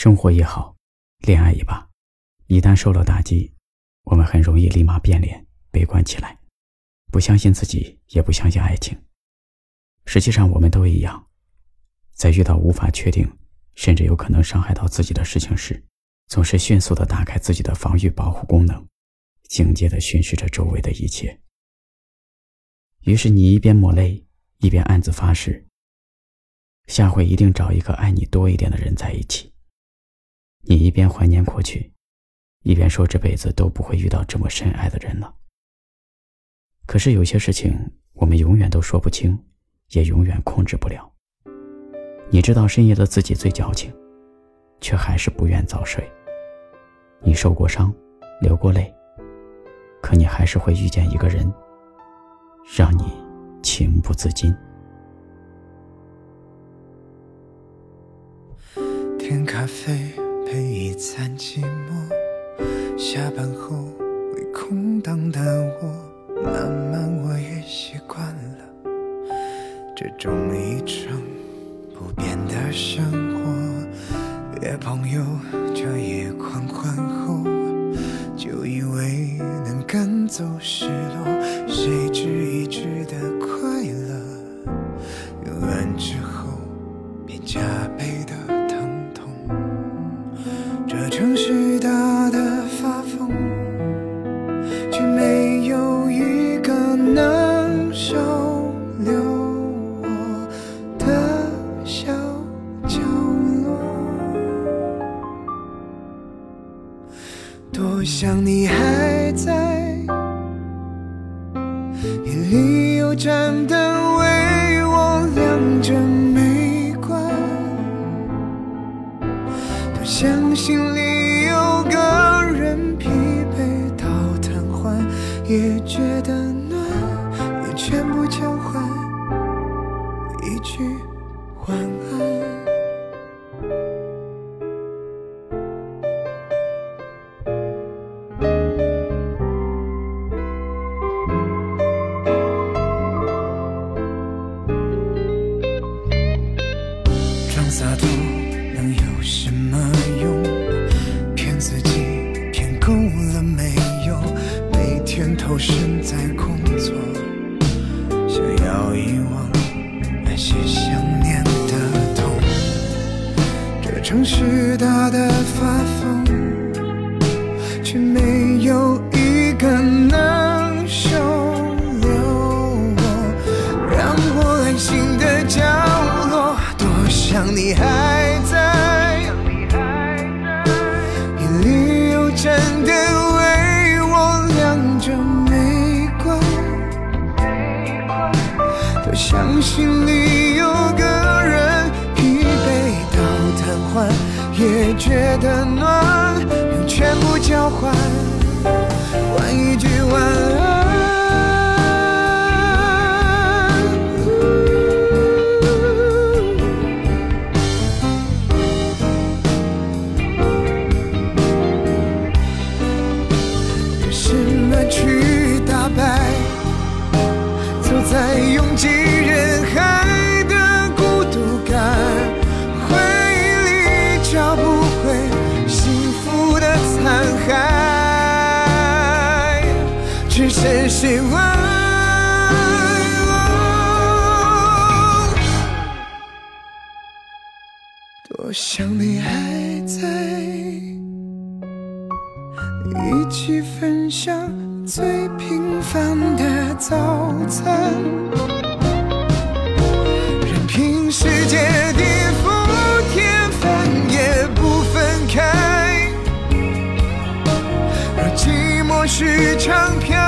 生活也好，恋爱也罢，一旦受了打击，我们很容易立马变脸、悲观起来，不相信自己，也不相信爱情。实际上，我们都一样，在遇到无法确定，甚至有可能伤害到自己的事情时，总是迅速的打开自己的防御保护功能，警戒的巡视着周围的一切。于是，你一边抹泪，一边暗自发誓：下回一定找一个爱你多一点的人在一起。你一边怀念过去，一边说这辈子都不会遇到这么深爱的人了。可是有些事情，我们永远都说不清，也永远控制不了。你知道深夜的自己最矫情，却还是不愿早睡。你受过伤，流过泪，可你还是会遇见一个人，让你情不自禁。点咖啡。配一餐寂寞，下班后会空荡的我，慢慢我也习惯了这种一成不变的生活。约朋友这夜狂欢后，就以为能赶走失落，谁知一直的却没有一个能收留我的小角落。多想你还在，夜里有盏灯为我亮着没关。多想心里。也觉得暖，也全部交换。城市大的发疯，却没有一个能收留我，让我安心的角落。多想你还在，夜里有盏灯。相信里有个也觉得暖，用全部交换，换一句晚安。用什么去打败？走在拥挤。人剩希望。多想你还在，一起分享最平凡的早餐，任凭世界地覆天翻也不分开。若寂寞是场漂。